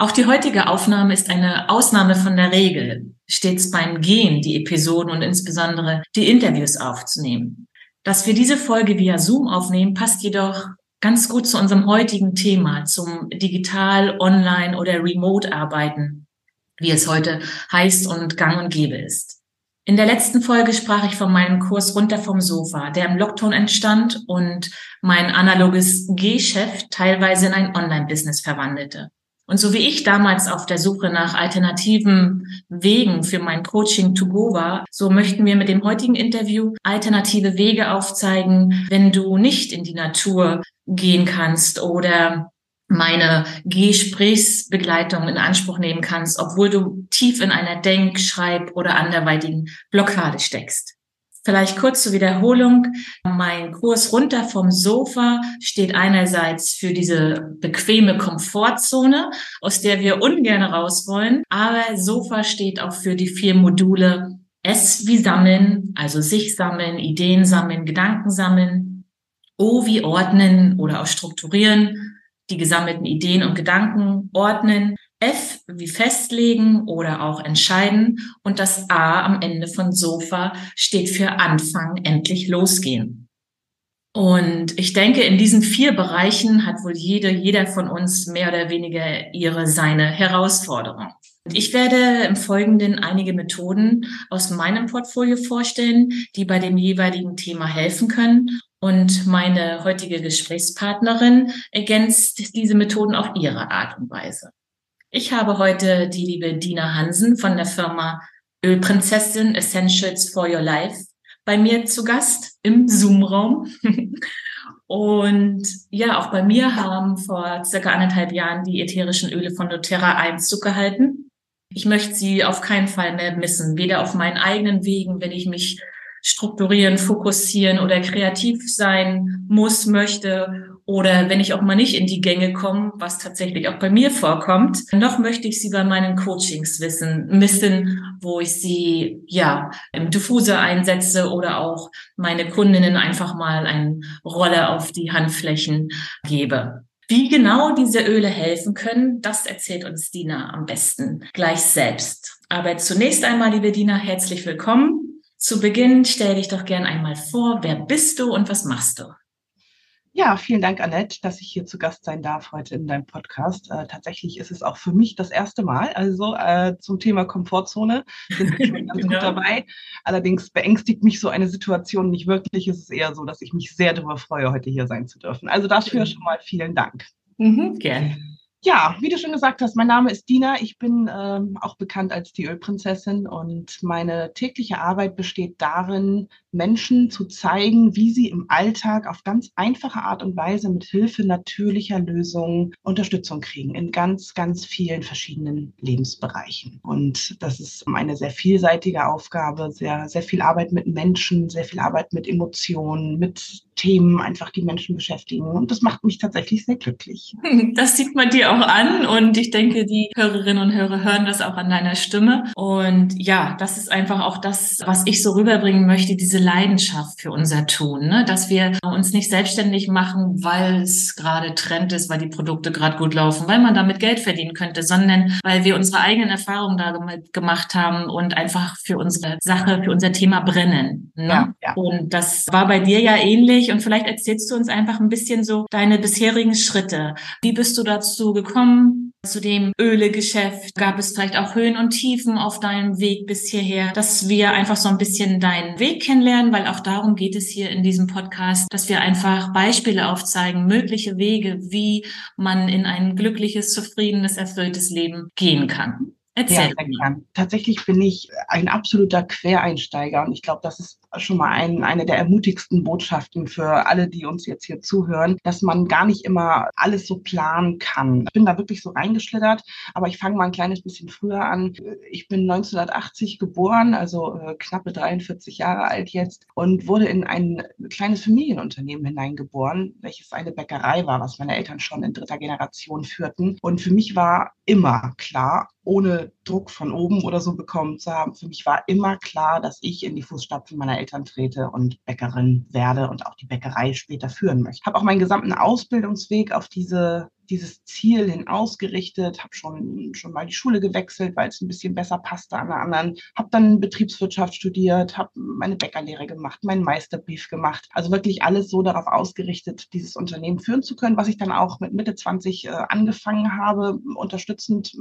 Auch die heutige Aufnahme ist eine Ausnahme von der Regel, stets beim Gehen die Episoden und insbesondere die Interviews aufzunehmen. Dass wir diese Folge via Zoom aufnehmen, passt jedoch ganz gut zu unserem heutigen Thema, zum digital, online oder remote arbeiten, wie es heute heißt und gang und gäbe ist. In der letzten Folge sprach ich von meinem Kurs runter vom Sofa, der im Lockdown entstand und mein analoges G-Chef teilweise in ein Online-Business verwandelte. Und so wie ich damals auf der Suche nach alternativen Wegen für mein Coaching to go war, so möchten wir mit dem heutigen Interview alternative Wege aufzeigen, wenn du nicht in die Natur gehen kannst oder meine Gesprächsbegleitung in Anspruch nehmen kannst, obwohl du tief in einer Denk-, Schreib- oder anderweitigen Blockade steckst. Vielleicht kurz zur Wiederholung. Mein Kurs runter vom Sofa steht einerseits für diese bequeme Komfortzone, aus der wir ungern raus wollen, aber Sofa steht auch für die vier Module S wie sammeln, also sich sammeln, Ideen sammeln, Gedanken sammeln, O wie ordnen oder auch strukturieren, die gesammelten Ideen und Gedanken ordnen, F wie festlegen oder auch entscheiden und das A am Ende von Sofa steht für Anfangen, endlich losgehen. Und ich denke, in diesen vier Bereichen hat wohl jede, jeder von uns mehr oder weniger ihre, seine Herausforderung. Ich werde im Folgenden einige Methoden aus meinem Portfolio vorstellen, die bei dem jeweiligen Thema helfen können. Und meine heutige Gesprächspartnerin ergänzt diese Methoden auf ihre Art und Weise. Ich habe heute die liebe Dina Hansen von der Firma Ölprinzessin Essentials for Your Life bei mir zu Gast im Zoom-Raum. Und ja, auch bei mir haben vor circa anderthalb Jahren die ätherischen Öle von doTERRA Einzug gehalten. Ich möchte sie auf keinen Fall mehr missen, weder auf meinen eigenen Wegen, wenn ich mich strukturieren, fokussieren oder kreativ sein muss, möchte oder wenn ich auch mal nicht in die Gänge komme, was tatsächlich auch bei mir vorkommt, noch möchte ich sie bei meinen Coachings wissen, missen, wo ich sie ja im Diffuser einsetze oder auch meine Kundinnen einfach mal eine Rolle auf die Handflächen gebe. Wie genau diese Öle helfen können, das erzählt uns Dina am besten gleich selbst. Aber zunächst einmal, liebe Dina, herzlich willkommen. Zu Beginn stell dich doch gern einmal vor, wer bist du und was machst du? Ja, vielen Dank, Annette, dass ich hier zu Gast sein darf heute in deinem Podcast. Äh, tatsächlich ist es auch für mich das erste Mal. Also äh, zum Thema Komfortzone sind wir schon ganz gut dabei. Allerdings beängstigt mich so eine Situation nicht wirklich. Es ist eher so, dass ich mich sehr darüber freue, heute hier sein zu dürfen. Also dafür schon mal vielen Dank. Mhm, gerne. Ja, wie du schon gesagt hast, mein Name ist Dina. Ich bin ähm, auch bekannt als die Ölprinzessin und meine tägliche Arbeit besteht darin, Menschen zu zeigen, wie sie im Alltag auf ganz einfache Art und Weise mit Hilfe natürlicher Lösungen Unterstützung kriegen in ganz, ganz vielen verschiedenen Lebensbereichen. Und das ist eine sehr vielseitige Aufgabe, sehr, sehr viel Arbeit mit Menschen, sehr viel Arbeit mit Emotionen, mit Themen einfach die Menschen beschäftigen. Und das macht mich tatsächlich sehr glücklich. Das sieht man dir auch an und ich denke, die Hörerinnen und Hörer hören das auch an deiner Stimme. Und ja, das ist einfach auch das, was ich so rüberbringen möchte, diese Leidenschaft für unser Tun, ne? dass wir uns nicht selbstständig machen, weil es gerade Trend ist, weil die Produkte gerade gut laufen, weil man damit Geld verdienen könnte, sondern weil wir unsere eigenen Erfahrungen da gemacht haben und einfach für unsere Sache, für unser Thema brennen. Ne? Ja, ja. Und das war bei dir ja ähnlich und vielleicht erzählst du uns einfach ein bisschen so deine bisherigen Schritte. Wie bist du dazu gekommen? Zu dem Ölegeschäft? Gab es vielleicht auch Höhen und Tiefen auf deinem Weg bis hierher, dass wir einfach so ein bisschen deinen Weg kennenlernen, weil auch darum geht es hier in diesem Podcast, dass wir einfach Beispiele aufzeigen, mögliche Wege, wie man in ein glückliches, zufriedenes, erfülltes Leben gehen kann. Erzähl. Ja, Tatsächlich bin ich ein absoluter Quereinsteiger und ich glaube, das ist schon mal ein, eine der ermutigsten Botschaften für alle, die uns jetzt hier zuhören, dass man gar nicht immer alles so planen kann. Ich bin da wirklich so reingeschlittert, aber ich fange mal ein kleines bisschen früher an. Ich bin 1980 geboren, also äh, knappe 43 Jahre alt jetzt und wurde in ein kleines Familienunternehmen hineingeboren, welches eine Bäckerei war, was meine Eltern schon in dritter Generation führten. Und für mich war immer klar, ohne Druck von oben oder so bekommen zu haben. Für mich war immer klar, dass ich in die Fußstapfen meiner Eltern trete und Bäckerin werde und auch die Bäckerei später führen möchte. Habe auch meinen gesamten Ausbildungsweg auf diese dieses Ziel hin ausgerichtet, habe schon, schon mal die Schule gewechselt, weil es ein bisschen besser passte an der anderen, habe dann Betriebswirtschaft studiert, habe meine Bäckerlehre gemacht, meinen Meisterbrief gemacht. Also wirklich alles so darauf ausgerichtet, dieses Unternehmen führen zu können, was ich dann auch mit Mitte 20 äh, angefangen habe, unterstützend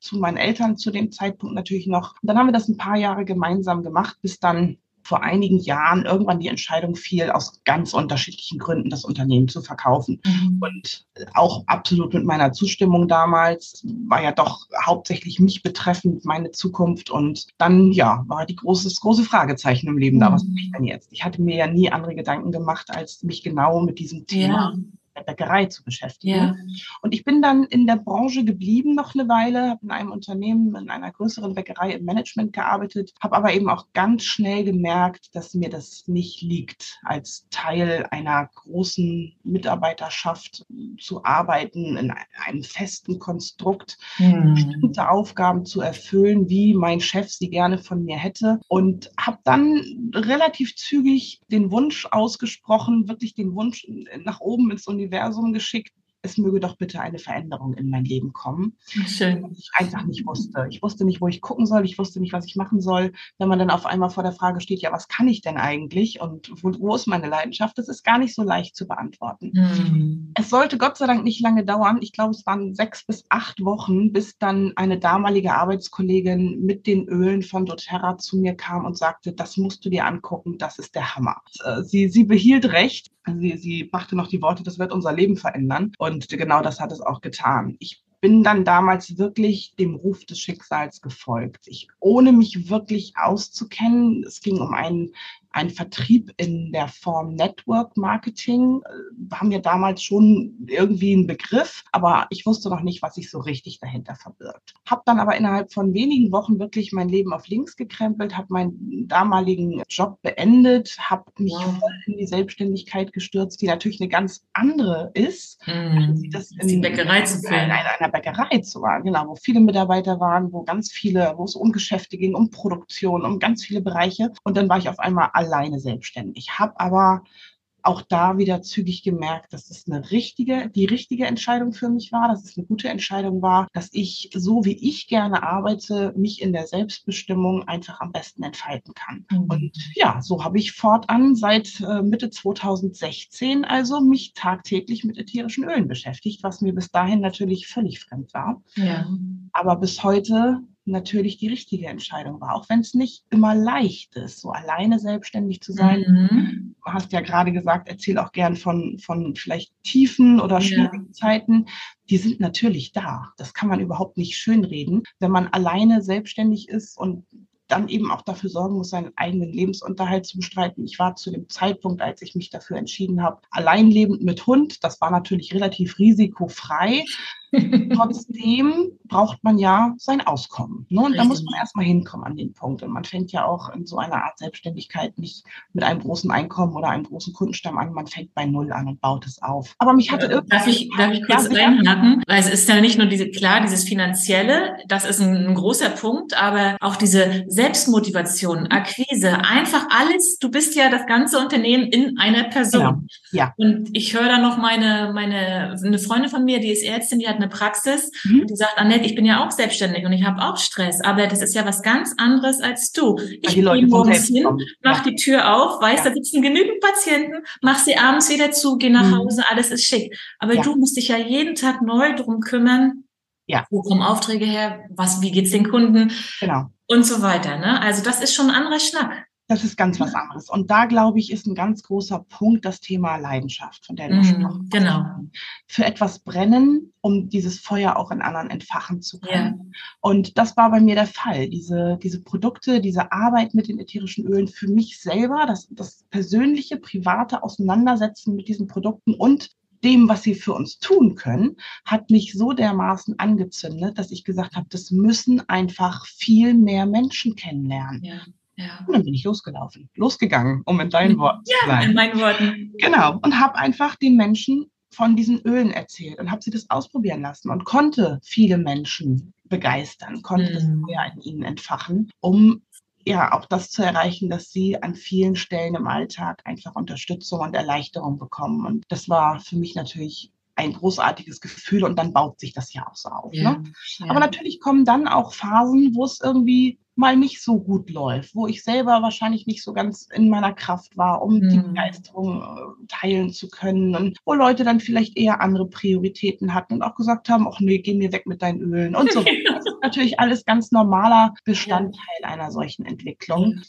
zu meinen Eltern zu dem Zeitpunkt natürlich noch. Und dann haben wir das ein paar Jahre gemeinsam gemacht, bis dann vor einigen Jahren irgendwann die Entscheidung fiel, aus ganz unterschiedlichen Gründen das Unternehmen zu verkaufen. Mhm. Und auch absolut mit meiner Zustimmung damals war ja doch hauptsächlich mich betreffend, meine Zukunft. Und dann, ja, war die große, große Fragezeichen im Leben mhm. da, was mache ich denn jetzt? Ich hatte mir ja nie andere Gedanken gemacht, als mich genau mit diesem Thema ja der Bäckerei zu beschäftigen. Ja. Und ich bin dann in der Branche geblieben noch eine Weile, habe in einem Unternehmen, in einer größeren Bäckerei im Management gearbeitet, habe aber eben auch ganz schnell gemerkt, dass mir das nicht liegt, als Teil einer großen Mitarbeiterschaft zu arbeiten, in einem festen Konstrukt, mhm. bestimmte Aufgaben zu erfüllen, wie mein Chef sie gerne von mir hätte. Und habe dann relativ zügig den Wunsch ausgesprochen, wirklich den Wunsch nach oben ins Universum Universum geschickt, es möge doch bitte eine Veränderung in mein Leben kommen. Schön. Ich einfach nicht wusste. Ich wusste nicht, wo ich gucken soll. Ich wusste nicht, was ich machen soll. Wenn man dann auf einmal vor der Frage steht, ja, was kann ich denn eigentlich und wo, wo ist meine Leidenschaft? Das ist gar nicht so leicht zu beantworten. Mhm. Es sollte Gott sei Dank nicht lange dauern. Ich glaube, es waren sechs bis acht Wochen, bis dann eine damalige Arbeitskollegin mit den Ölen von doTERRA zu mir kam und sagte, das musst du dir angucken, das ist der Hammer. Äh, sie, sie behielt recht. Sie, sie brachte noch die Worte, das wird unser Leben verändern. Und genau das hat es auch getan. Ich bin dann damals wirklich dem Ruf des Schicksals gefolgt. Ich, ohne mich wirklich auszukennen, es ging um einen ein Vertrieb in der Form Network Marketing äh, war mir damals schon irgendwie ein Begriff, aber ich wusste noch nicht, was sich so richtig dahinter verbirgt. Habe dann aber innerhalb von wenigen Wochen wirklich mein Leben auf links gekrempelt, habe meinen damaligen Job beendet, habe mich wow. voll in die Selbstständigkeit gestürzt, die natürlich eine ganz andere ist, mm, das in, die Bäckerei zu. In einer, einer Bäckerei zu waren, genau, wo viele Mitarbeiter waren, wo ganz viele, wo es um Geschäfte ging, um Produktion, um ganz viele Bereiche. Und dann war ich auf einmal alleine selbstständig. Habe aber auch da wieder zügig gemerkt, dass es eine richtige, die richtige Entscheidung für mich war, dass es eine gute Entscheidung war, dass ich so wie ich gerne arbeite, mich in der Selbstbestimmung einfach am besten entfalten kann. Mhm. Und ja, so habe ich fortan seit äh, Mitte 2016 also mich tagtäglich mit ätherischen Ölen beschäftigt, was mir bis dahin natürlich völlig fremd war. Ja. Aber bis heute natürlich die richtige Entscheidung war, auch wenn es nicht immer leicht ist, so alleine selbstständig zu sein. Mhm. Du hast ja gerade gesagt, erzähl auch gern von, von vielleicht tiefen oder schwierigen ja. Zeiten. Die sind natürlich da. Das kann man überhaupt nicht schönreden. Wenn man alleine selbstständig ist und dann eben auch dafür sorgen muss, seinen eigenen Lebensunterhalt zu bestreiten. Ich war zu dem Zeitpunkt, als ich mich dafür entschieden habe, alleinlebend mit Hund. Das war natürlich relativ risikofrei. Trotzdem braucht man ja sein Auskommen. Ne? Und da muss man erstmal hinkommen an den Punkt. Und man fängt ja auch in so einer Art Selbstständigkeit nicht mit einem großen Einkommen oder einem großen Kundenstamm an. Man fängt bei Null an und baut es auf. Aber mich hatte irgendwie. Darf ich, darf ich kurz ja, einhaken? Weil es ist ja nicht nur diese, klar, dieses Finanzielle, das ist ein, ein großer Punkt, aber auch diese Selbstmotivation, Akquise, einfach alles. Du bist ja das ganze Unternehmen in einer Person. Genau. Ja. Und ich höre da noch meine, meine, eine Freundin von mir, die ist Ärztin, die hat eine Praxis mhm. und die sagt, Annette, ich bin ja auch selbstständig und ich habe auch Stress, aber das ist ja was ganz anderes als du. Ich gehe morgens hin, mach ja. die Tür auf, weiß, ja. da sitzen genügend Patienten, mach sie abends wieder zu, geh nach mhm. Hause, alles ist schick. Aber ja. du musst dich ja jeden Tag neu drum kümmern, Ja. Wo kommen Aufträge her? Was, wie geht's den Kunden? Genau. Und so weiter. Ne? Also das ist schon ein anderer Schnack. Das ist ganz was anderes. Und da, glaube ich, ist ein ganz großer Punkt das Thema Leidenschaft, von der du Mhm, gesprochen hast. genau. Für etwas brennen, um dieses Feuer auch in anderen entfachen zu können. Und das war bei mir der Fall. Diese, diese Produkte, diese Arbeit mit den ätherischen Ölen für mich selber, das, das persönliche, private Auseinandersetzen mit diesen Produkten und dem, was sie für uns tun können, hat mich so dermaßen angezündet, dass ich gesagt habe, das müssen einfach viel mehr Menschen kennenlernen. Ja. Ja. Und dann bin ich losgelaufen, losgegangen, um in deinen Worten zu In bleiben. meinen Worten. Genau. Und habe einfach den Menschen von diesen Ölen erzählt und habe sie das ausprobieren lassen und konnte viele Menschen begeistern, konnte das Mhm. Feuer in ihnen entfachen, um ja auch das zu erreichen, dass sie an vielen Stellen im Alltag einfach Unterstützung und Erleichterung bekommen. Und das war für mich natürlich ein großartiges Gefühl und dann baut sich das ja auch so auf. Ja. Ne? Ja. Aber natürlich kommen dann auch Phasen, wo es irgendwie mal nicht so gut läuft, wo ich selber wahrscheinlich nicht so ganz in meiner Kraft war, um die Mhm. Begeisterung äh, teilen zu können und wo Leute dann vielleicht eher andere Prioritäten hatten und auch gesagt haben, ach nee, geh mir weg mit deinen Ölen und so weiter. Das ist natürlich alles ganz normaler Bestandteil einer solchen Entwicklung.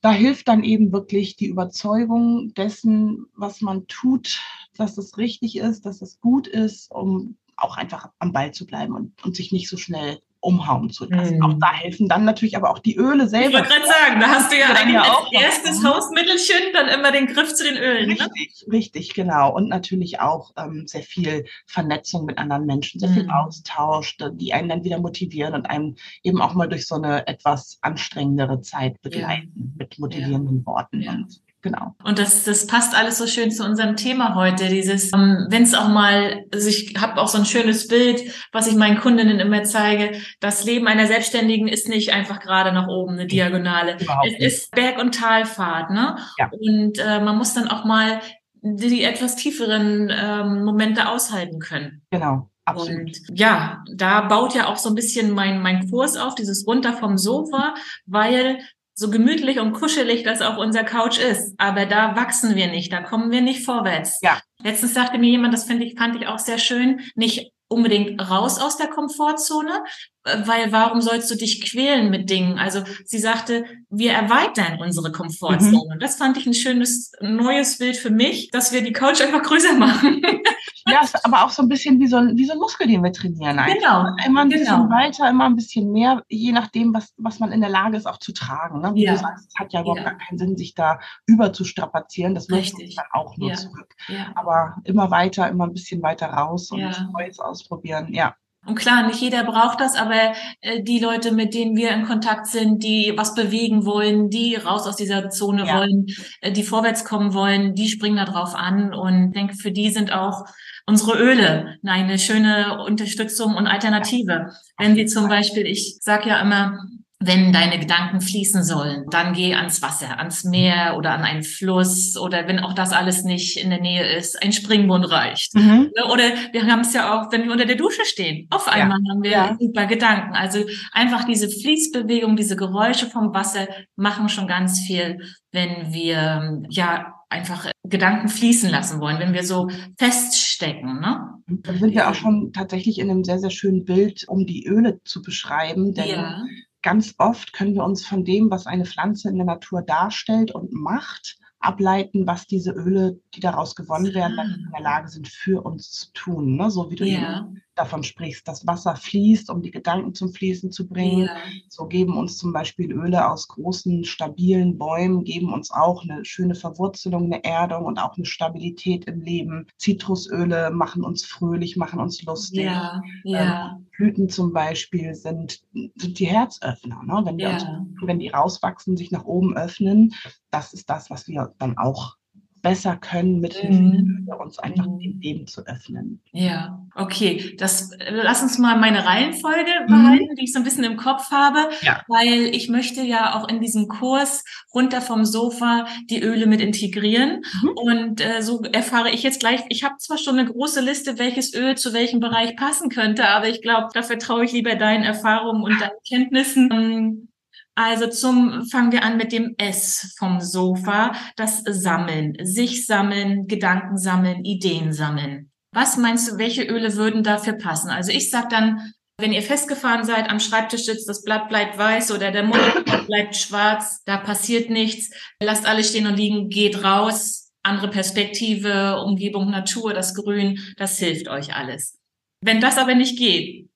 Da hilft dann eben wirklich die Überzeugung dessen, was man tut, dass es richtig ist, dass es gut ist, um auch einfach am Ball zu bleiben und, und sich nicht so schnell umhauen zu lassen. Mhm. Auch da helfen dann natürlich aber auch die Öle Ich selber. wollte gerade sagen, da hast du ja Ja, eigentlich ja, als erstes. Hausmittelchen dann immer den Griff zu den Ölen. Ne? Richtig, richtig, genau. Und natürlich auch ähm, sehr viel Vernetzung mit anderen Menschen, sehr viel Mhm. Austausch, da- die einen dann wieder motivieren und einem eben auch mal durch so eine etwas anstrengendere Zeit begleiten mit motivierenden Worten. Ja. Und genau. Und das, das passt alles so schön zu unserem Thema heute. Dieses, ähm, wenn es auch mal, also ich habe auch so ein schönes Bild, was ich meinen Kundinnen immer zeige. Das Leben einer Selbstständigen ist nicht einfach gerade nach oben eine Diagonale. Überhaupt Es nicht. ist Berg- und Talfahrt, ne? Ja. Und äh, man muss dann auch mal die, die etwas tieferen ähm, Momente aushalten können. Genau, absolut. Und ja, da baut ja auch so ein bisschen mein, mein Kurs auf, dieses runter vom Sofa, weil so gemütlich und kuschelig das auch unser Couch ist. Aber da wachsen wir nicht, da kommen wir nicht vorwärts. Ja. Letztens sagte mir jemand, das finde ich, fand ich auch sehr schön, nicht unbedingt raus aus der Komfortzone, äh, weil warum sollst du dich quälen mit Dingen? Also sie sagte, wir erweitern unsere Komfortzone. Mhm. Und das fand ich ein schönes neues Bild für mich, dass wir die Couch einfach größer machen. Ja, es ist aber auch so ein bisschen wie so ein, wie so ein Muskel, den wir trainieren. Einfach. Genau, Immer ein bisschen genau. weiter, immer ein bisschen mehr, je nachdem, was, was man in der Lage ist, auch zu tragen. Ne? Wie Ja. du sagst, es hat ja überhaupt Ja. gar keinen Sinn, sich da über zu strapazieren. Das wirft uns dann auch nur Ja. zurück. ja. Aber immer weiter, immer ein bisschen weiter raus und. Neues ausprobieren. Ja, Und klar, nicht jeder braucht das, aber äh, die Leute, mit denen wir in Kontakt sind, die was bewegen wollen, die raus aus dieser Zone Ja. wollen, äh, die vorwärts kommen wollen, die springen da drauf an. Und ich denke, für die sind auch unsere Öle eine schöne Unterstützung und Alternative. Wenn sie zum Beispiel, ich sage ja immer, wenn deine Gedanken fließen sollen, dann geh ans Wasser, ans Meer oder an einen Fluss oder wenn auch das alles nicht in der Nähe ist, ein Springbrunnen reicht. Mhm. Ne, Oder wir haben es ja auch, wenn wir unter der Dusche stehen. Auf Ja. einmal haben wir Ja. super Gedanken. Also einfach diese Fließbewegung, diese Geräusche vom Wasser machen schon ganz viel, wenn wir ja einfach Gedanken fließen lassen wollen, wenn wir so feststecken. Ne? Da sind wir auch schon tatsächlich in einem sehr, sehr schönen Bild, um die Öle zu beschreiben. Denn Ja, ganz oft können wir uns von dem, was eine Pflanze in der Natur darstellt und macht, ableiten, was diese Öle, die daraus gewonnen werden, dann in der Lage sind, für uns zu tun. Ne? So wie du ja, eben davon sprichst, dass Wasser fließt, um die Gedanken zum Fließen zu bringen. ja, So geben uns zum Beispiel Öle aus großen, stabilen Bäumen, geben uns auch eine schöne Verwurzelung, eine Erdung und auch eine Stabilität im Leben. Zitrusöle machen uns fröhlich, machen uns lustig. ja, ja, Blüten zum Beispiel sind, sind die Herzöffner. Ne? Wenn, wir uns, wenn die rauswachsen, sich nach oben öffnen, das ist das, was wir dann auch besser können, mit Mhm. uns einfach Mhm. dem Leben zu öffnen. ja. Okay, das lass uns mal meine Reihenfolge Mhm. behalten, die ich so ein bisschen im Kopf habe, Ja. weil ich möchte ja auch in diesem Kurs runter vom Sofa die Öle mit integrieren. Mhm. Und äh, so erfahre ich jetzt gleich, ich habe zwar schon eine große Liste, welches Öl zu welchem Bereich passen könnte, aber ich glaube, da vertraue ich lieber deinen Erfahrungen und deinen Kenntnissen. Also zum fangen wir an mit dem S vom Sofa, das Sammeln, sich sammeln, Gedanken sammeln, Ideen sammeln. Was meinst du, welche Öle würden dafür passen? Also ich sag dann Wenn ihr festgefahren seid, am Schreibtisch sitzt, das Blatt bleibt weiß oder der Monitor bleibt schwarz, da passiert nichts. Lasst alles stehen und liegen, geht raus, andere Perspektive, Umgebung, Natur, das Grün, das hilft euch alles. Wenn das aber nicht geht,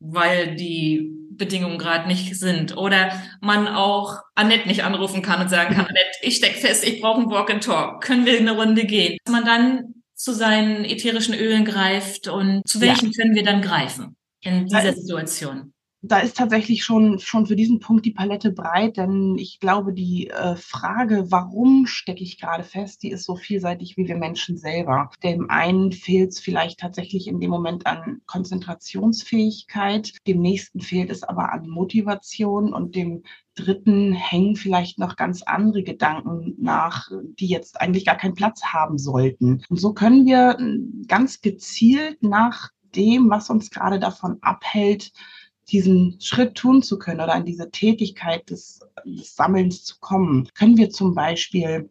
weil die Bedingungen gerade nicht sind oder man auch Annette nicht anrufen kann und sagen kann, Annette, ich steck fest, ich brauche einen Walk and Talk, können wir eine Runde gehen? Dass man dann zu seinen ätherischen Ölen greift und zu welchen ja. können wir dann greifen in dieser Situation? Da ist tatsächlich schon, schon für diesen Punkt die Palette breit, denn ich glaube, die äh, Frage, warum stecke ich gerade fest, die ist so vielseitig wie wir Menschen selber. Dem einen fehlt es vielleicht tatsächlich in dem Moment an Konzentrationsfähigkeit, dem nächsten fehlt es aber an Motivation und dem dritten hängen vielleicht noch ganz andere Gedanken nach, die jetzt eigentlich gar keinen Platz haben sollten. Und so können wir äh, ganz gezielt nach dem, was uns gerade davon abhält, diesen Schritt tun zu können oder an diese Tätigkeit des, des Sammelns zu kommen, können wir zum Beispiel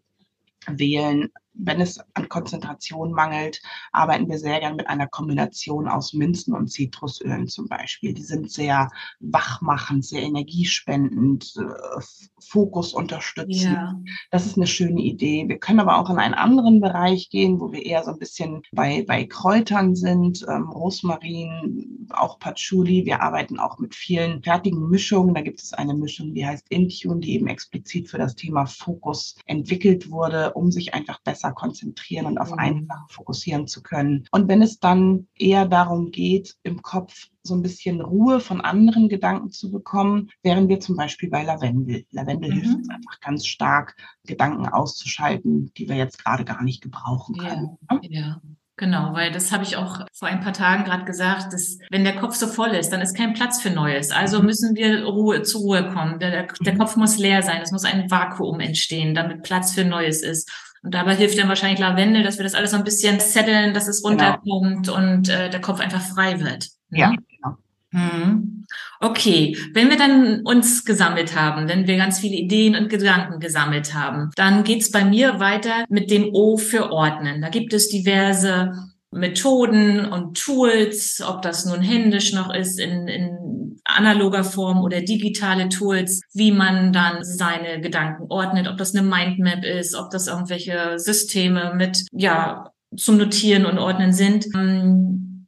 wählen, wenn es an Konzentration mangelt, arbeiten wir sehr gern mit einer Kombination aus Minzen und Zitrusölen zum Beispiel. Die sind sehr wachmachend, sehr energiespendend, äh, Fokus unterstützen. Ja. Das ist eine schöne Idee. Wir können aber auch in einen anderen Bereich gehen, wo wir eher so ein bisschen bei, bei Kräutern sind, ähm, Rosmarin, auch Patchouli. Wir arbeiten auch mit vielen fertigen Mischungen. Da gibt es eine Mischung, die heißt Intune, die eben explizit für das Thema Fokus entwickelt wurde, um sich einfach besser besser konzentrieren und auf mhm. eine Sache fokussieren zu können. Und wenn es dann eher darum geht, im Kopf so ein bisschen Ruhe von anderen Gedanken zu bekommen, wären wir zum Beispiel bei Lavendel. Lavendel mhm. hilft uns einfach ganz stark, Gedanken auszuschalten, die wir jetzt gerade gar nicht gebrauchen können. Ja, ja. Genau, weil das habe ich auch vor ein paar Tagen gerade gesagt, dass wenn der Kopf so voll ist, dann ist kein Platz für Neues. Also mhm. müssen wir Ruhe, zur Ruhe kommen. Der, der mhm. Kopf muss leer sein. Es muss ein Vakuum entstehen, damit Platz für Neues ist. Und dabei hilft dann wahrscheinlich Lavendel, dass wir das alles so ein bisschen setteln, dass es genau. runterkommt genau. und äh, der Kopf einfach frei wird. Ne? Ja, genau. Hm. Okay, wenn wir dann uns gesammelt haben, wenn wir ganz viele Ideen und Gedanken gesammelt haben, dann geht's bei mir weiter mit dem O für Ordnen. Da gibt es diverse Methoden und Tools, ob das nun händisch noch ist in, in analoger Form oder digitale Tools, wie man dann seine Gedanken ordnet, ob das eine Mindmap ist, ob das irgendwelche Systeme mit, ja, zum Notieren und Ordnen sind. Ähm,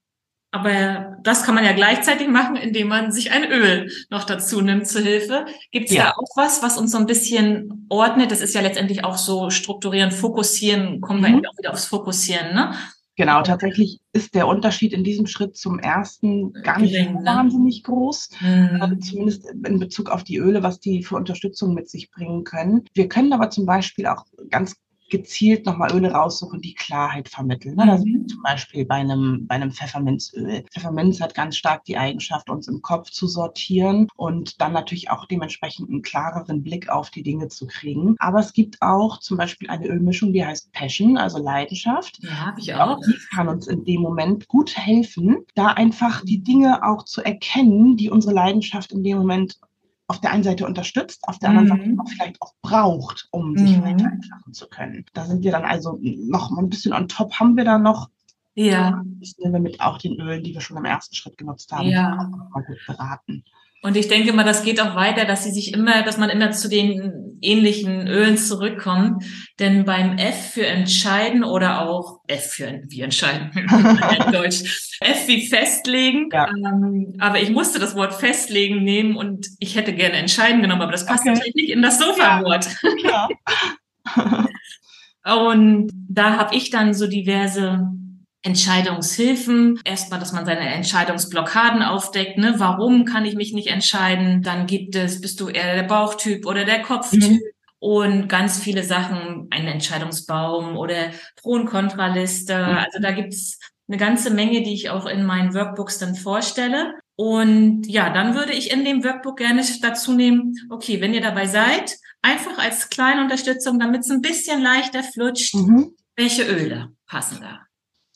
aber das kann man ja gleichzeitig machen, indem man sich ein Öl noch dazu nimmt zur Hilfe. Gibt es ja. da auch was, was uns so ein bisschen ordnet? Das ist ja letztendlich auch so strukturieren, fokussieren, kommen mhm. wir auch wieder aufs Fokussieren, ne? Genau, tatsächlich ist der Unterschied in diesem Schritt zum ersten gar nicht Gering, ne? wahnsinnig groß, mhm. äh, zumindest in Bezug auf die Öle, was die für Unterstützung mit sich bringen können. Wir können aber zum Beispiel auch ganz gezielt nochmal Öle raussuchen, die Klarheit vermitteln. Ne? Also zum Beispiel bei einem, bei einem Pfefferminzöl. Pfefferminz hat ganz stark die Eigenschaft, uns im Kopf zu sortieren und dann natürlich auch dementsprechend einen klareren Blick auf die Dinge zu kriegen. Aber es gibt auch zum Beispiel eine Ölmischung, die heißt Passion, also Leidenschaft. Ja, habe ich auch. Die kann uns in dem Moment gut helfen, da einfach die Dinge auch zu erkennen, die unsere Leidenschaft in dem Moment auf der einen Seite unterstützt, auf der anderen Seite mhm. auch vielleicht auch braucht, um sich mhm. weiterentwickeln zu können. Da sind wir dann also noch ein bisschen on top haben wir da noch. Ja. Das nehmen wir mit auch den Ölen, die wir schon im ersten Schritt genutzt haben, ja. auch mal gut beraten. Und ich denke mal, das geht auch weiter, dass sie sich immer, dass man immer zu den ähnlichen Ölen zurückkommt. Denn beim F für entscheiden oder auch F für wie entscheiden in Deutsch, F wie festlegen. Ja. Ähm, aber ich musste das Wort festlegen nehmen und ich hätte gerne entscheiden genommen, aber das passt okay. natürlich nicht in das Sofa-Wort. Ja. und da habe ich dann so diverse Entscheidungshilfen. Erstmal, dass man seine Entscheidungsblockaden aufdeckt. Ne? Warum kann ich mich nicht entscheiden? Dann gibt es, bist du eher der Bauchtyp oder der Kopftyp? Mhm. Und ganz viele Sachen, einen Entscheidungsbaum oder Pro- und Kontraliste. Mhm. Also da gibt's eine ganze Menge, die ich auch in meinen Workbooks dann vorstelle. Und ja, dann würde ich in dem Workbook gerne dazu nehmen, okay, wenn ihr dabei seid, einfach als kleine Unterstützung, damit es ein bisschen leichter flutscht, mhm. welche Öle passen da?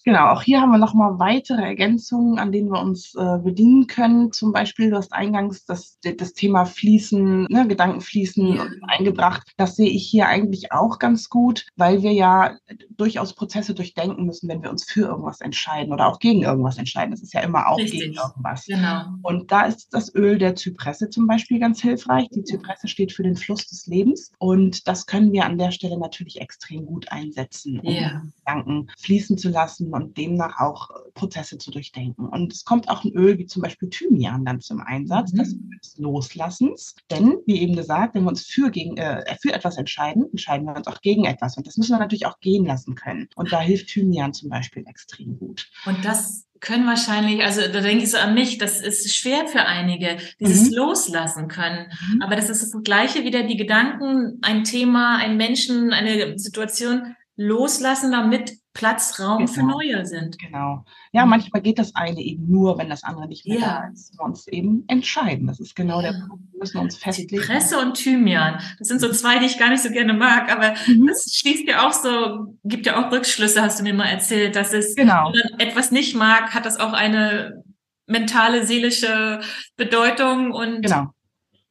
Genau, auch hier haben wir nochmal weitere Ergänzungen, an denen wir uns äh, bedienen können. Zum Beispiel, du hast eingangs das, das Thema Fließen, ne, Gedankenfließen ja. eingebracht. Das sehe ich hier eigentlich auch ganz gut, weil wir ja durchaus Prozesse durchdenken müssen, wenn wir uns für irgendwas entscheiden oder auch gegen irgendwas entscheiden. Das ist ja immer auch Richtig. gegen irgendwas. Genau. Und da ist das Öl der Zypresse zum Beispiel ganz hilfreich. Die Zypresse steht für den Fluss des Lebens und das können wir an der Stelle natürlich extrem gut einsetzen, um ja. Gedanken fließen zu lassen und demnach auch äh, Prozesse zu durchdenken. Und es kommt auch ein Öl wie zum Beispiel Thymian dann zum Einsatz, mhm. das des Loslassens. Denn, wie eben gesagt, wenn wir uns für, gegen, äh, für etwas entscheiden, entscheiden wir uns auch gegen etwas. Und das müssen wir natürlich auch gehen lassen können. Und da hilft Thymian zum Beispiel extrem gut. Und das können wahrscheinlich, also da denke ich so an mich, das ist schwer für einige, dieses mhm. Loslassen können. Mhm. Aber das ist das Gleiche wieder, die Gedanken, ein Thema, ein Menschen, eine Situation loslassen, damit Platz, Raum genau. für neue sind. Genau. Ja, mhm. manchmal geht das eine eben nur, wenn das andere nicht mehr ja. da ist. Uns eben entscheiden. Das ist genau ja. der Punkt. Wir müssen uns festlegen. Presse und Thymian. Das sind so zwei, die ich gar nicht so gerne mag, aber mhm. das schließt ja auch so, gibt ja auch Rückschlüsse, hast du mir mal erzählt, dass es, genau. wenn man etwas nicht mag, hat das auch eine mentale, seelische Bedeutung und genau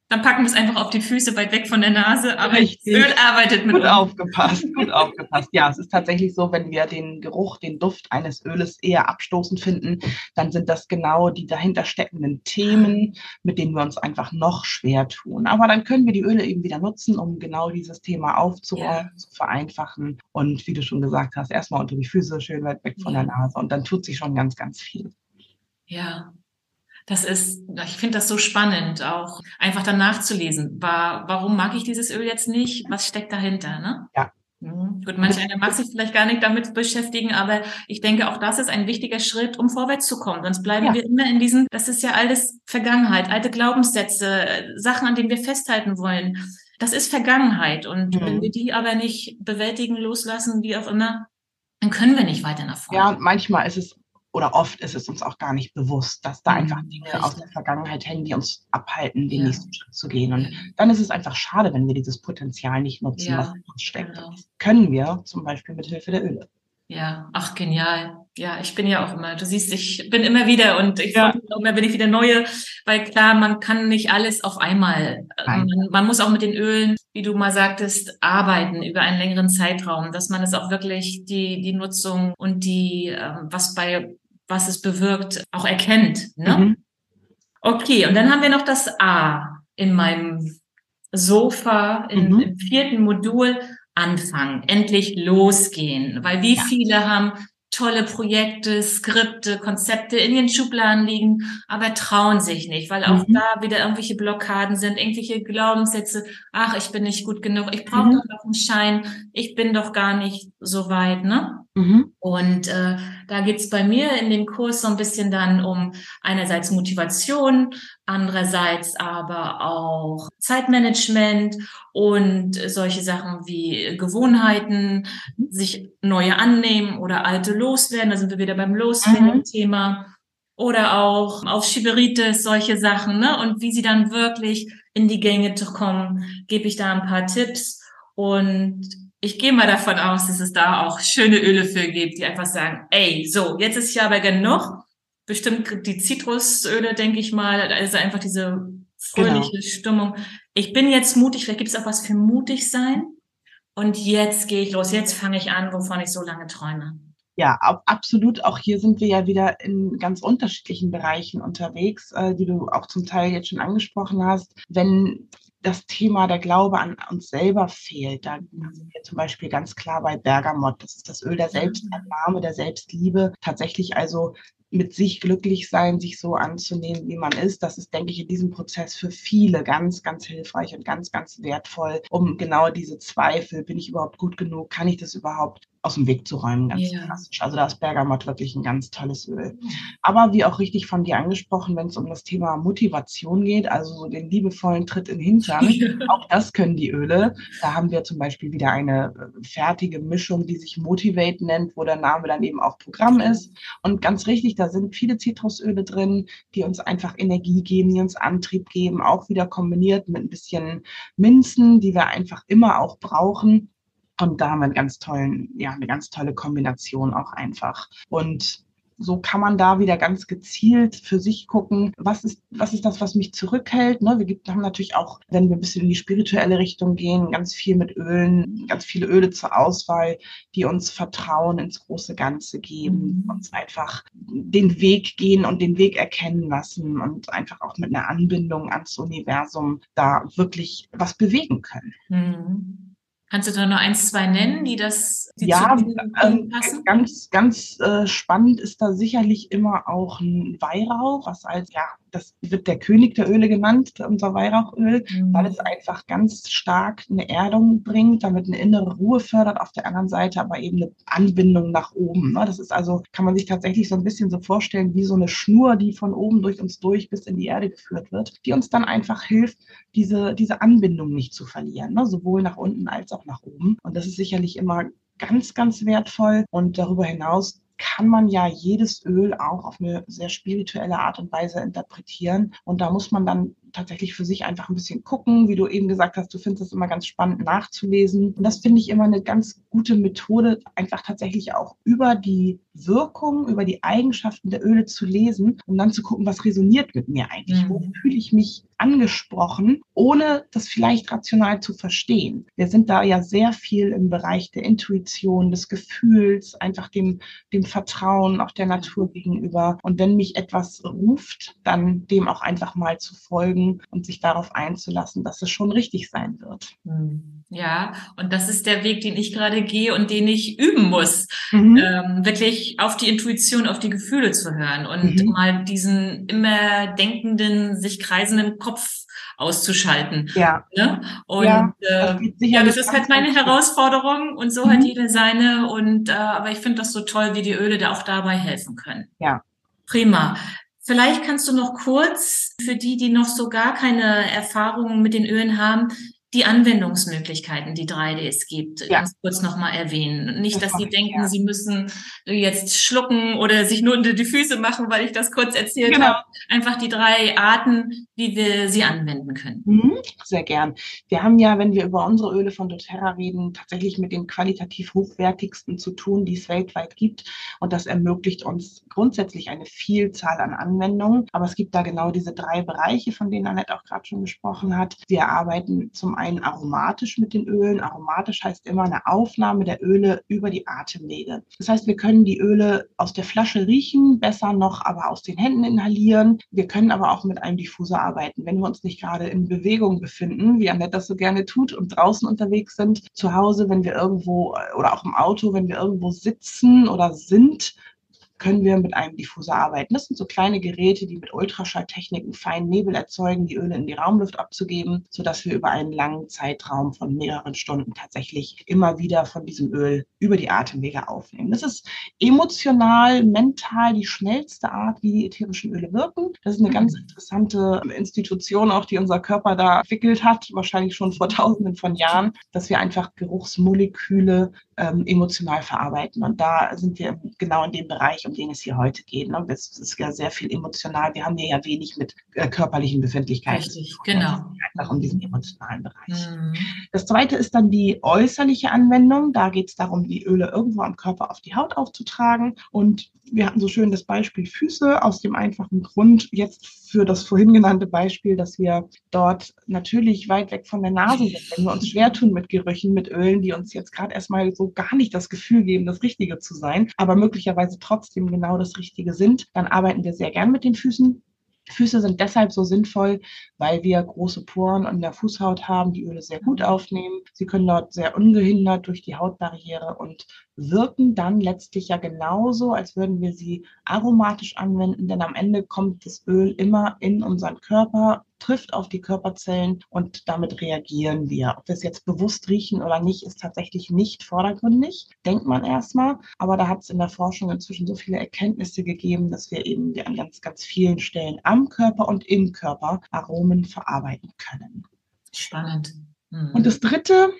dann packen wir es einfach auf die Füße weit weg von der Nase, aber Richtig. Öl arbeitet mit Gut uns. aufgepasst, gut aufgepasst. Ja, es ist tatsächlich so, wenn wir den Geruch, den Duft eines Öles eher abstoßend finden, dann sind das genau die dahinter steckenden Themen, mit denen wir uns einfach noch schwer tun. Aber dann können wir die Öle eben wieder nutzen, um genau dieses Thema aufzuräumen, ja. zu vereinfachen und wie du schon gesagt hast, erstmal unter die Füße schön weit weg von ja. der Nase und dann tut sich schon ganz, ganz viel. Ja, das ist, ich finde das so spannend, auch einfach dann nachzulesen. War, warum mag ich dieses Öl jetzt nicht? Was steckt dahinter? Ne? Ja. Mhm. Gut, manch einer mag sich vielleicht gar nicht damit beschäftigen, aber ich denke, auch das ist ein wichtiger Schritt, um vorwärts zu kommen. Sonst bleiben ja. wir immer in diesen, das ist ja alles Vergangenheit, alte Glaubenssätze, Sachen, an denen wir festhalten wollen. Das ist Vergangenheit. Und mhm. wenn wir die aber nicht bewältigen, loslassen, wie auch immer, dann können wir nicht weiter nach vorne. Ja, manchmal ist es oder oft ist es uns auch gar nicht bewusst, dass da mhm, einfach Dinge Richtig. aus der Vergangenheit hängen, die uns abhalten, den ja. nächsten Schritt zu gehen. Und dann ist es einfach schade, wenn wir dieses Potenzial nicht nutzen, ja, was in uns steckt. Genau. Das können wir zum Beispiel mit Hilfe der Öle. Ja, ach genial. Ja, ich bin ja auch immer, du siehst, ich bin immer wieder und ich ja. immer bin ich wieder neue, weil klar, man kann nicht alles auf einmal. Man, man, muss auch mit den Ölen, wie du mal sagtest, arbeiten über einen längeren Zeitraum, dass man es auch wirklich die die Nutzung und die ähm, was bei was es bewirkt, auch erkennt. Ne? Mhm. Okay, und dann haben wir noch das A in meinem Sofa in, mhm. im vierten Modul anfangen, endlich losgehen, weil wie ja. viele haben tolle Projekte, Skripte, Konzepte in den Schubladen liegen, aber trauen sich nicht, weil auch mhm. da wieder irgendwelche Blockaden sind, irgendwelche Glaubenssätze, ach, ich bin nicht gut genug, ich brauche mhm. doch noch einen Schein, ich bin doch gar nicht so weit, ne? Mhm. Und äh, da geht's bei mir in dem Kurs so ein bisschen dann um einerseits Motivation, andererseits aber auch Zeitmanagement und solche Sachen wie Gewohnheiten, sich neue annehmen oder alte loswerden. Da sind wir wieder beim Loswerden-Thema. Mhm. Oder auch auf Schiberitis, solche Sachen, ne? Und wie sie dann wirklich in die Gänge zu kommen, gebe ich da ein paar Tipps. Und ich gehe mal davon aus, dass es da auch schöne Öle für gibt, die einfach sagen, ey, so, jetzt ist ja aber genug. Bestimmt die Zitrusöle, denke ich mal, also einfach diese fröhliche genau. Stimmung. Ich bin jetzt mutig, vielleicht gibt es auch was für mutig sein. Und jetzt gehe ich los, jetzt fange ich an, wovon ich so lange träume. Ja, absolut. Auch hier sind wir ja wieder in ganz unterschiedlichen Bereichen unterwegs, äh, die du auch zum Teil jetzt schon angesprochen hast. Wenn das Thema der Glaube an uns selber fehlt. Da sind wir zum Beispiel ganz klar bei Bergamot. Das ist das Öl der Selbstannahme, der Selbstliebe. Tatsächlich also mit sich glücklich sein, sich so anzunehmen, wie man ist. Das ist, denke ich, in diesem Prozess für viele ganz, ganz hilfreich und ganz, ganz wertvoll, um genau diese Zweifel, bin ich überhaupt gut genug, kann ich das überhaupt, aus dem Weg zu räumen, ganz ja. klassisch. Also da ist Bergamot wirklich ein ganz tolles Öl. Aber wie auch richtig von dir angesprochen, wenn es um das Thema Motivation geht, also so den liebevollen Tritt in den Hintern, auch das können die Öle. Da haben wir zum Beispiel wieder eine äh, fertige Mischung, die sich Motivate nennt, wo der Name dann eben auch Programm ist. Und ganz richtig, da sind viele Zitrusöle drin, die uns einfach Energie geben, die uns Antrieb geben, auch wieder kombiniert mit ein bisschen Minzen, die wir einfach immer auch brauchen Und da haben wir einen ganz tollen, ja, eine ganz tolle Kombination auch einfach. Und so kann man da wieder ganz gezielt für sich gucken, was ist, was ist das, was mich zurückhält. Ne? Wir haben natürlich auch, wenn wir ein bisschen in die spirituelle Richtung gehen, ganz viel mit Ölen, ganz viele Öle zur Auswahl, die uns Vertrauen ins große Ganze geben, mhm. uns einfach den Weg gehen und den Weg erkennen lassen und einfach auch mit einer Anbindung ans Universum da wirklich was bewegen können. Mhm. Kannst du da noch eins, zwei nennen, die das die ja, ähm, ganz, ganz äh, spannend ist da sicherlich immer auch ein Weihrauch, was als ja das wird der König der Öle genannt, unser Weihrauchöl, mhm. weil es einfach ganz stark eine Erdung bringt, damit eine innere Ruhe fördert, auf der anderen Seite aber eben eine Anbindung nach oben. Ne? Das ist also, kann man sich tatsächlich so ein bisschen so vorstellen, wie so eine Schnur, die von oben durch uns durch bis in die Erde geführt wird, die uns dann einfach hilft, diese, diese Anbindung nicht zu verlieren, ne? sowohl nach unten als auch nach oben. Und das ist sicherlich immer ganz, ganz wertvoll. Und darüber hinaus kann man ja jedes Öl auch auf eine sehr spirituelle Art und Weise interpretieren. Und da muss man dann tatsächlich für sich einfach ein bisschen gucken. Wie du eben gesagt hast, du findest es immer ganz spannend nachzulesen. Und das finde ich immer eine ganz gute Methode, einfach tatsächlich auch über die Wirkung, über die Eigenschaften der Öle zu lesen, um dann zu gucken, was resoniert mit mir eigentlich? Mhm. Wo fühle ich mich angesprochen, ohne das vielleicht rational zu verstehen? Wir sind da ja sehr viel im Bereich der Intuition, des Gefühls, einfach dem, dem Vertrauen auch der Natur gegenüber. Und wenn mich etwas ruft, dann dem auch einfach mal zu folgen und sich darauf einzulassen, dass es schon richtig sein wird. Mhm. Ja, und das ist der Weg, den ich gerade gehe und den ich üben muss, mhm. ähm, wirklich auf die Intuition, auf die Gefühle zu hören und mhm. mal diesen immer denkenden, sich kreisenden Kopf auszuschalten. Ja. Ne? Und ja, das, äh, ja, das ist halt meine Herausforderung und so mhm. hat jeder seine. Und äh, aber ich finde das so toll, wie die Öle da auch dabei helfen können. Ja. Prima. Vielleicht kannst du noch kurz für die, die noch so gar keine Erfahrungen mit den Ölen haben, die Anwendungsmöglichkeiten, die 3D es gibt, ja. ganz kurz nochmal erwähnen. Nicht, das dass Sie denken, ja. Sie müssen jetzt schlucken oder sich nur unter die Füße machen, weil ich das kurz erzählt genau. habe. Einfach die drei Arten, wie wir sie anwenden können. Mhm, sehr gern. Wir haben ja, wenn wir über unsere Öle von doTERRA reden, tatsächlich mit den qualitativ hochwertigsten zu tun, die es weltweit gibt. Und das ermöglicht uns grundsätzlich eine Vielzahl an Anwendungen. Aber es gibt da genau diese drei Bereiche, von denen Annette auch gerade schon gesprochen hat. Wir arbeiten zum einen aromatisch mit den Ölen. Aromatisch heißt immer eine Aufnahme der Öle über die Atemwege. Das heißt, wir können die Öle aus der Flasche riechen, besser noch aber aus den Händen inhalieren. Wir können aber auch mit einem Diffuser arbeiten, wenn wir uns nicht gerade in Bewegung befinden, wie Annette das so gerne tut und draußen unterwegs sind. Zu Hause, wenn wir irgendwo oder auch im Auto, wenn wir irgendwo sitzen oder sind, können wir mit einem Diffuser arbeiten. Das sind so kleine Geräte, die mit Ultraschalltechniken feinen Nebel erzeugen, die Öle in die Raumluft abzugeben, sodass wir über einen langen Zeitraum von mehreren Stunden tatsächlich immer wieder von diesem Öl über die Atemwege aufnehmen. Das ist emotional, mental die schnellste Art, wie die ätherischen Öle wirken. Das ist eine ganz mhm. interessante Institution, auch die unser Körper da entwickelt hat, wahrscheinlich schon vor tausenden von Jahren, dass wir einfach Geruchsmoleküle ähm, emotional verarbeiten. Und da sind wir genau in dem Bereich, um den es hier heute geht. Ne? Es ist ja sehr viel emotional. Wir haben hier ja wenig mit äh, körperlichen Befindlichkeiten. Richtig, genau. Einfach um diesen emotionalen Bereich. Mhm. Das zweite ist dann die äußerliche Anwendung. Da geht es darum, die Öle irgendwo am Körper auf die Haut aufzutragen. Und wir hatten so schön das Beispiel Füße aus dem einfachen Grund, jetzt für das vorhin genannte Beispiel, dass wir dort natürlich weit weg von der Nase sind, wenn wir uns schwer tun mit Gerüchen, mit Ölen, die uns jetzt gerade erstmal so gar nicht das Gefühl geben, das Richtige zu sein, aber möglicherweise trotzdem genau das Richtige sind, dann arbeiten wir sehr gern mit den Füßen. Füße sind deshalb so sinnvoll, weil wir große Poren an der Fußhaut haben, die Öle sehr gut aufnehmen. Sie können dort sehr ungehindert durch die Hautbarriere und wirken dann letztlich ja genauso, als würden wir sie aromatisch anwenden, denn am Ende kommt das Öl immer in unseren Körper, trifft auf die Körperzellen und damit reagieren wir. Ob wir es jetzt bewusst riechen oder nicht, ist tatsächlich nicht vordergründig, denkt man erstmal. Aber da hat es in der Forschung inzwischen so viele Erkenntnisse gegeben, dass wir eben an ganz, ganz vielen Stellen am Körper und im Körper Aromen verarbeiten können. Spannend. Mhm. Und das Dritte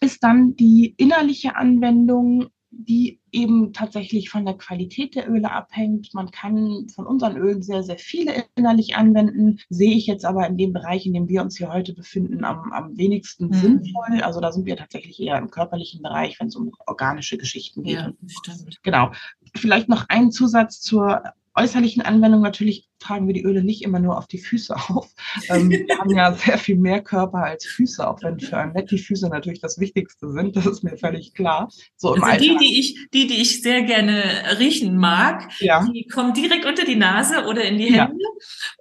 ist dann die innerliche Anwendung die eben tatsächlich von der Qualität der Öle abhängt. Man kann von unseren Ölen sehr, sehr viele innerlich anwenden. Sehe ich jetzt aber in dem Bereich, in dem wir uns hier heute befinden, am, am wenigsten mhm. sinnvoll. Also da sind wir tatsächlich eher im körperlichen Bereich, wenn es um organische Geschichten geht. Ja, stimmt. Genau. Vielleicht noch ein Zusatz zur äußerlichen Anwendung natürlich tragen wir die Öle nicht immer nur auf die Füße auf. Ähm, wir haben ja sehr viel mehr Körper als Füße, auch wenn für Annette die Füße natürlich das Wichtigste sind. Das ist mir völlig klar. So im also die, die ich, die, die ich sehr gerne riechen mag, ja. die kommen direkt unter die Nase oder in die Hände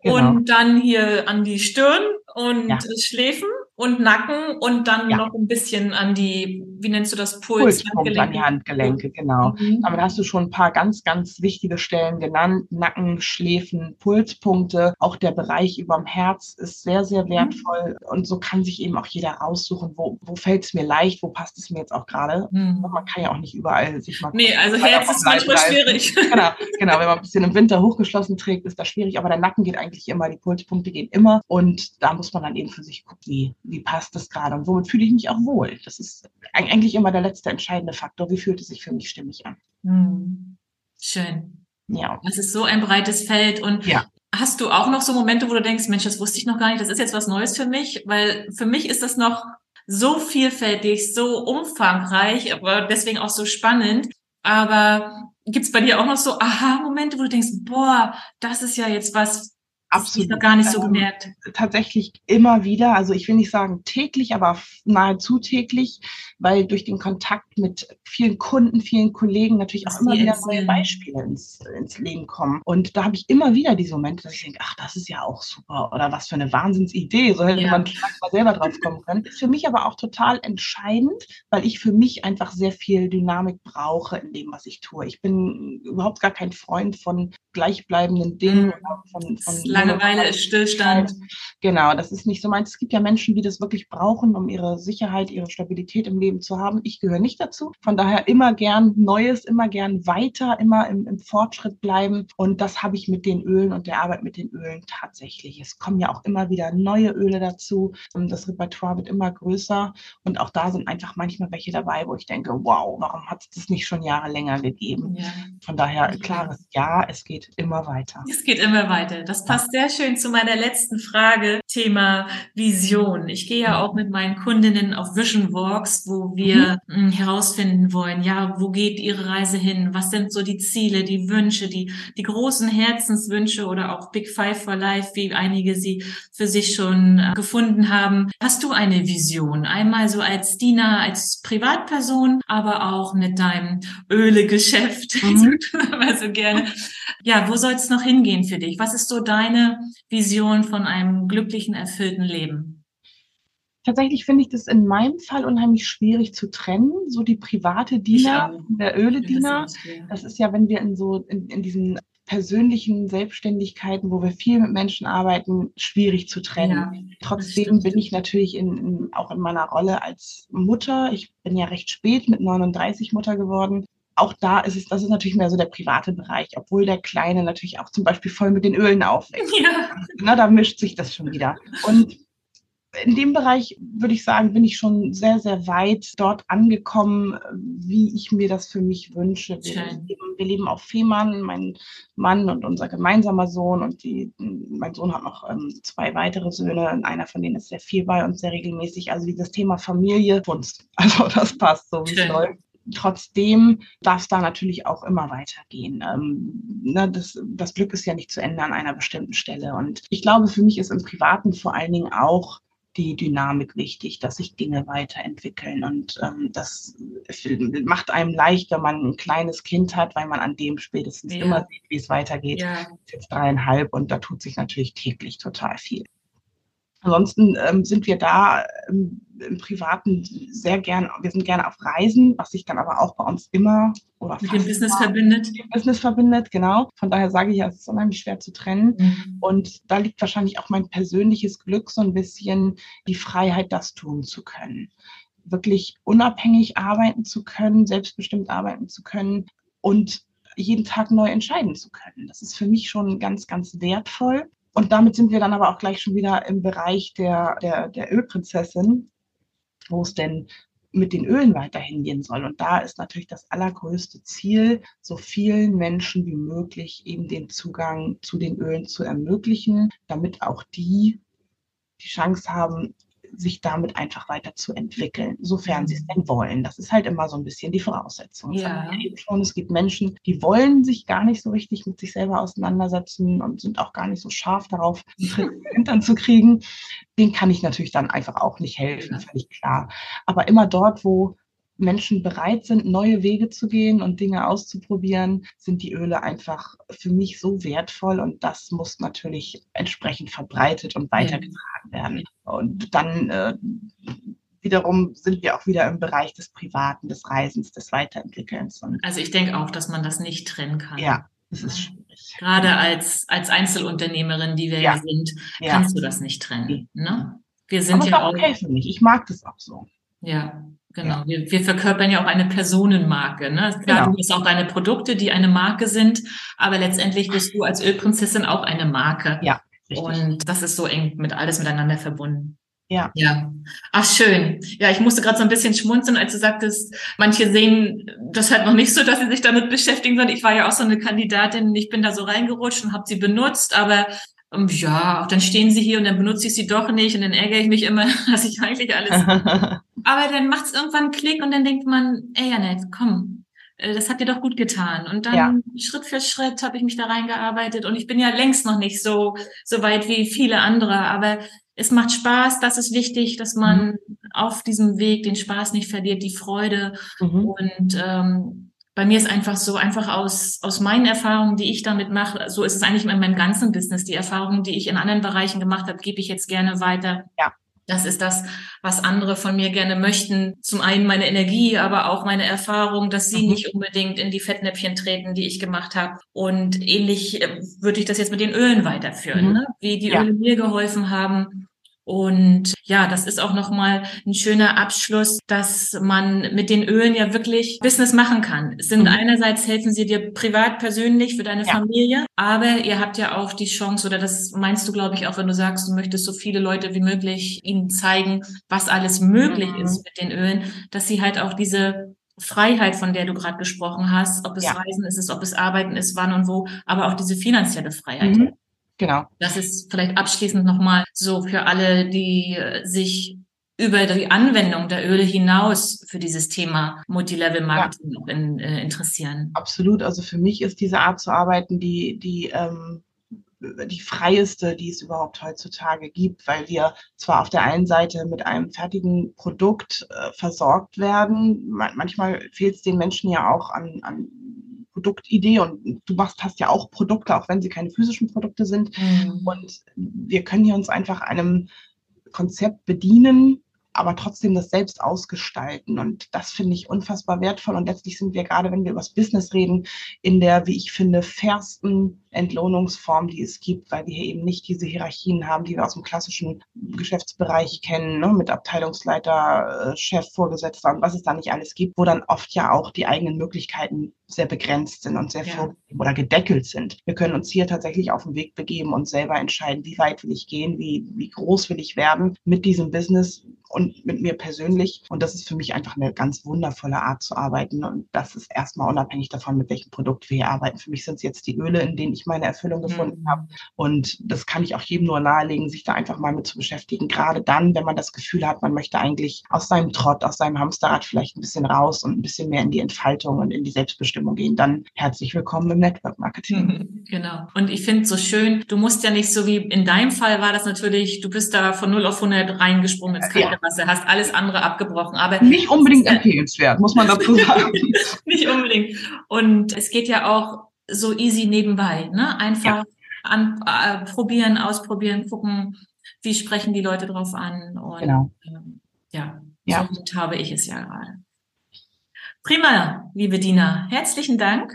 ja, genau. und dann hier an die Stirn und ja. Schläfen und Nacken und dann noch ein bisschen an die, wie nennst du das, Puls? Pulspunkt an die Handgelenke, genau. Mhm. Damit hast du schon ein paar ganz, ganz wichtige Stellen genannt. Nacken, Schläfen, Pulspunkte. Auch der Bereich überm Herz ist sehr, sehr mhm. wertvoll. Mhm. Und so kann sich eben auch jeder aussuchen, wo, wo fällt es mir leicht, wo passt es mir jetzt auch gerade. Mhm. Man kann ja auch nicht überall sich mal. Nee, also Herz ist manchmal schwierig. Genau, genau. Wenn man ein bisschen im Winter hochgeschlossen trägt, ist das schwierig. Aber der Nacken geht eigentlich immer, die Pulspunkte gehen immer. Und da muss man dann eben für sich gucken, wie, wie passt das gerade und womit fühle ich mich auch wohl. Das ist eigentlich immer der letzte entscheidende Faktor. Wie fühlt es sich für mich stimmig an? Hm. Schön. Ja. Das ist so ein breites Feld und ja. Hast du auch noch so Momente, wo du denkst, Mensch, das wusste ich noch gar nicht, das ist jetzt was Neues für mich? Weil für mich ist das noch so vielfältig, so umfangreich, aber deswegen auch so spannend. Aber gibt's bei dir auch noch so Aha-Momente, wo du denkst, boah, das ist ja jetzt was, Absolut. Ich gar nicht so ähm, gemerkt. Ähm, tatsächlich immer wieder, also ich will nicht sagen täglich, aber nahezu täglich, weil durch den Kontakt mit vielen Kunden, vielen Kollegen natürlich auch immer wieder neue Beispiele ins, ins Leben kommen. Und da habe ich immer wieder diese Momente, dass ich denke, ach, das ist ja auch super oder was für eine Wahnsinnsidee, so hätte ja. man mal selber drauf kommen können. Ist für mich aber auch total entscheidend, weil ich für mich einfach sehr viel Dynamik brauche in dem, was ich tue. Ich bin überhaupt gar kein Freund von gleichbleibenden Dingen. Mhm. Von, von Langeweile ist Stillstand. Genau, das ist nicht so meins. Es gibt ja Menschen, die das wirklich brauchen, um ihre Sicherheit, ihre Stabilität im Leben zu haben. Ich gehöre nicht dazu. Von daher immer gern Neues, immer gern weiter, immer im, im Fortschritt bleiben. Und das habe ich mit den Ölen und der Arbeit mit den Ölen tatsächlich. Es kommen ja auch immer wieder neue Öle dazu. Das Repertoire wird immer größer. Und auch da sind einfach manchmal welche dabei, wo ich denke, wow, warum hat es das nicht schon Jahre länger gegeben? Ja. Von daher klares Ja, es geht geht immer weiter. Es geht immer weiter. Das passt sehr schön zu meiner letzten Frage, Thema Vision. Ich gehe ja auch mit meinen Kundinnen auf Vision Walks, wo wir mhm. herausfinden wollen, ja, wo geht ihre Reise hin? Was sind so die Ziele, die Wünsche, die, die großen Herzenswünsche oder auch Big Five for Life, wie einige sie für sich schon äh, gefunden haben. Hast du eine Vision? Einmal so als Diener, als Privatperson, aber auch mit deinem Ölegeschäft, mhm. so gerne. Ja, wo soll es noch hingehen für dich? Was ist so deine Vision von einem glücklichen, erfüllten Leben? Tatsächlich finde ich das in meinem Fall unheimlich schwierig zu trennen. So die private Diener, der Ölediener. Das ist ja, wenn wir in so in, in diesen persönlichen Selbstständigkeiten, wo wir viel mit Menschen arbeiten, schwierig zu trennen. Ja, Trotzdem bin ich natürlich in, in, auch in meiner Rolle als Mutter. Ich bin ja recht spät mit 39 Mutter geworden auch da ist es, das ist natürlich mehr so der private Bereich, obwohl der Kleine natürlich auch zum Beispiel voll mit den Ölen aufwächst. Ja. Na, da mischt sich das schon wieder. Und in dem Bereich würde ich sagen, bin ich schon sehr, sehr weit dort angekommen, wie ich mir das für mich wünsche. Wir, leben, wir leben auf Fehmarn, mein Mann und unser gemeinsamer Sohn und die, mein Sohn hat noch ähm, zwei weitere Söhne und einer von denen ist sehr viel bei uns, sehr regelmäßig. Also dieses Thema Familie, Kunst. Also das passt so, wie es läuft trotzdem darf es da natürlich auch immer weitergehen. Ähm, ne, das, das Glück ist ja nicht zu Ende an einer bestimmten Stelle. Und ich glaube, für mich ist im Privaten vor allen Dingen auch die Dynamik wichtig, dass sich Dinge weiterentwickeln. Und ähm, das macht einem leicht, wenn man ein kleines Kind hat, weil man an dem spätestens ja. immer sieht, wie es weitergeht. Ja. Jetzt dreieinhalb und da tut sich natürlich täglich total viel. Ansonsten ähm, sind wir da ähm, im Privaten sehr gern, wir sind gerne auf Reisen, was sich dann aber auch bei uns immer oder mit dem Business verbindet. Mit dem Business verbindet, genau. Von daher sage ich ja, es ist unheimlich schwer zu trennen. Mhm. Und da liegt wahrscheinlich auch mein persönliches Glück so ein bisschen die Freiheit, das tun zu können. Wirklich unabhängig arbeiten zu können, selbstbestimmt arbeiten zu können und jeden Tag neu entscheiden zu können. Das ist für mich schon ganz, ganz wertvoll. Und damit sind wir dann aber auch gleich schon wieder im Bereich der, der, der Ölprinzessin, wo es denn mit den Ölen weiterhin gehen soll. Und da ist natürlich das allergrößte Ziel, so vielen Menschen wie möglich eben den Zugang zu den Ölen zu ermöglichen, damit auch die die Chance haben, sich damit einfach weiterzuentwickeln, sofern sie es denn wollen. Das ist halt immer so ein bisschen die Voraussetzung. Ja. Schon, es gibt Menschen, die wollen sich gar nicht so richtig mit sich selber auseinandersetzen und sind auch gar nicht so scharf darauf, Hintern zu kriegen. Den kann ich natürlich dann einfach auch nicht helfen, völlig klar. Aber immer dort, wo Menschen bereit sind, neue Wege zu gehen und Dinge auszuprobieren, sind die Öle einfach für mich so wertvoll und das muss natürlich entsprechend verbreitet und weitergetragen werden. Und dann äh, wiederum sind wir auch wieder im Bereich des Privaten, des Reisens, des Weiterentwickelns. Also ich denke auch, dass man das nicht trennen kann. Ja, das ist schwierig. Gerade als, als Einzelunternehmerin, die wir ja, sind, ja. kannst du das nicht trennen. Ne? Wir sind Aber ja auch okay für mich. Ich mag das auch so. Ja, genau. Ja. Wir, wir verkörpern ja auch eine Personenmarke. Ne? Klar, genau. du hast auch deine Produkte, die eine Marke sind, aber letztendlich bist du als Ölprinzessin auch eine Marke. Ja. Richtig. Und das ist so eng mit alles miteinander verbunden. Ja. Ja. Ach, schön. Ja, ich musste gerade so ein bisschen schmunzeln, als du sagtest, manche sehen das halt noch nicht so, dass sie sich damit beschäftigen, sondern ich war ja auch so eine Kandidatin, ich bin da so reingerutscht und habe sie benutzt, aber um, ja, dann stehen sie hier und dann benutze ich sie doch nicht und dann ärgere ich mich immer, dass ich eigentlich alles. Aber dann macht es irgendwann einen Klick und dann denkt man, ey Janet, komm, äh, das hat dir doch gut getan. Und dann ja. Schritt für Schritt habe ich mich da reingearbeitet und ich bin ja längst noch nicht so, so weit wie viele andere, aber es macht Spaß, das ist wichtig, dass man mhm. auf diesem Weg den Spaß nicht verliert, die Freude mhm. und ähm, bei mir ist einfach so, einfach aus, aus meinen Erfahrungen, die ich damit mache, so ist es eigentlich in meinem ganzen Business. Die Erfahrungen, die ich in anderen Bereichen gemacht habe, gebe ich jetzt gerne weiter. Ja. Das ist das, was andere von mir gerne möchten. Zum einen meine Energie, aber auch meine Erfahrung, dass sie mhm. nicht unbedingt in die Fettnäpfchen treten, die ich gemacht habe. Und ähnlich äh, würde ich das jetzt mit den Ölen weiterführen, mhm. ne? wie die ja. Öle mir geholfen haben, und ja, das ist auch nochmal ein schöner Abschluss, dass man mit den Ölen ja wirklich Business machen kann. Es sind mhm. einerseits helfen sie dir privat, persönlich für deine ja. Familie, aber ihr habt ja auch die Chance, oder das meinst du, glaube ich, auch, wenn du sagst, du möchtest so viele Leute wie möglich ihnen zeigen, was alles möglich mhm. ist mit den Ölen, dass sie halt auch diese Freiheit, von der du gerade gesprochen hast, ob es ja. Reisen ist, ob es Arbeiten ist, wann und wo, aber auch diese finanzielle Freiheit. Mhm. Genau. Das ist vielleicht abschließend nochmal so für alle, die sich über die Anwendung der Öle hinaus für dieses Thema Multilevel-Marketing ja. in, äh, interessieren. Absolut. Also für mich ist diese Art zu arbeiten die, die, ähm, die freieste, die es überhaupt heutzutage gibt, weil wir zwar auf der einen Seite mit einem fertigen Produkt äh, versorgt werden, manchmal fehlt es den Menschen ja auch an, an Produktidee und du machst, hast ja auch Produkte, auch wenn sie keine physischen Produkte sind. Mhm. Und wir können hier uns einfach einem Konzept bedienen, aber trotzdem das selbst ausgestalten. Und das finde ich unfassbar wertvoll. Und letztlich sind wir gerade, wenn wir über das Business reden, in der, wie ich finde, fairsten Entlohnungsform, die es gibt, weil wir hier eben nicht diese Hierarchien haben, die wir aus dem klassischen Geschäftsbereich kennen, ne, mit Abteilungsleiter, äh, Chef, Vorgesetzter und was es da nicht alles gibt, wo dann oft ja auch die eigenen Möglichkeiten sehr begrenzt sind und sehr ja. oder gedeckelt sind. Wir können uns hier tatsächlich auf den Weg begeben und selber entscheiden, wie weit will ich gehen, wie, wie groß will ich werden mit diesem Business und mit mir persönlich. Und das ist für mich einfach eine ganz wundervolle Art zu arbeiten. Und das ist erstmal unabhängig davon, mit welchem Produkt wir hier arbeiten. Für mich sind es jetzt die Öle, in denen ich meine Erfüllung gefunden mhm. habe. Und das kann ich auch jedem nur nahelegen, sich da einfach mal mit zu beschäftigen. Gerade dann, wenn man das Gefühl hat, man möchte eigentlich aus seinem Trott, aus seinem Hamsterrad vielleicht ein bisschen raus und ein bisschen mehr in die Entfaltung und in die Selbstbestimmung gehen, dann herzlich willkommen im Network Marketing. Mhm, genau. Und ich finde es so schön, du musst ja nicht so wie in deinem Fall war das natürlich, du bist da von 0 auf 100 reingesprungen ins kalte. Wasser, hast alles andere abgebrochen. Aber nicht unbedingt empfehlenswert, muss man dazu sagen. nicht unbedingt. Und es geht ja auch so easy nebenbei, ne? Einfach ja. an, äh, probieren, ausprobieren, gucken, wie sprechen die Leute drauf an. Und genau. ähm, ja, ja, so habe ich es ja gerade. Prima, liebe Dina. Herzlichen Dank.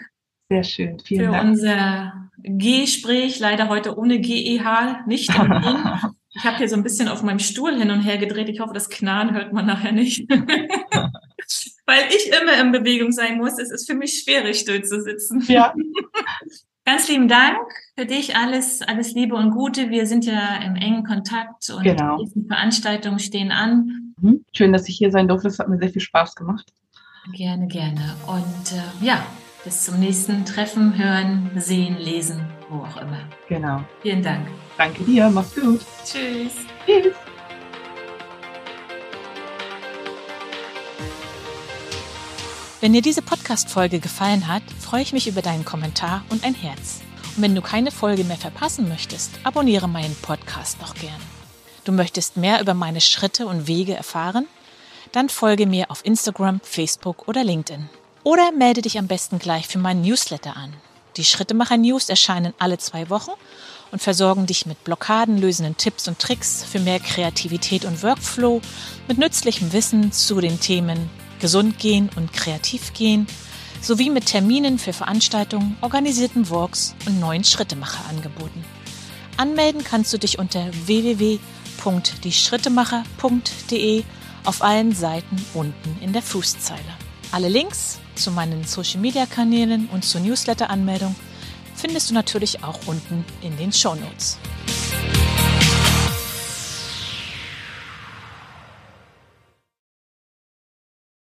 Sehr schön. Vielen für Dank. unser Gespräch. Leider heute ohne GEH, nicht Ich habe hier so ein bisschen auf meinem Stuhl hin und her gedreht. Ich hoffe, das Knarren hört man nachher nicht. Weil ich immer in Bewegung sein muss. Es ist für mich schwierig, still zu sitzen. Ja. Ganz lieben Dank für dich. Alles, alles Liebe und Gute. Wir sind ja im engen Kontakt und genau. die Veranstaltungen stehen an. Mhm. Schön, dass ich hier sein durfte. Es hat mir sehr viel Spaß gemacht. Gerne, gerne. Und äh, ja, bis zum nächsten Treffen, hören, sehen, lesen, wo auch immer. Genau. Vielen Dank. Danke dir. Mach's gut. Tschüss. Tschüss. Wenn dir diese Podcast-Folge gefallen hat, freue ich mich über deinen Kommentar und ein Herz. Und wenn du keine Folge mehr verpassen möchtest, abonniere meinen Podcast doch gern. Du möchtest mehr über meine Schritte und Wege erfahren? Dann folge mir auf Instagram, Facebook oder LinkedIn. Oder melde dich am besten gleich für meinen Newsletter an. Die Schrittemacher News erscheinen alle zwei Wochen und versorgen dich mit blockadenlösenden Tipps und Tricks für mehr Kreativität und Workflow, mit nützlichem Wissen zu den Themen gesund gehen und kreativ gehen, sowie mit Terminen für Veranstaltungen, organisierten Walks und neuen Schrittemacher-Angeboten. Anmelden kannst du dich unter www.dieschrittemacher.de auf allen Seiten unten in der Fußzeile. Alle Links zu meinen Social-Media-Kanälen und zur Newsletter-Anmeldung findest du natürlich auch unten in den Show Notes.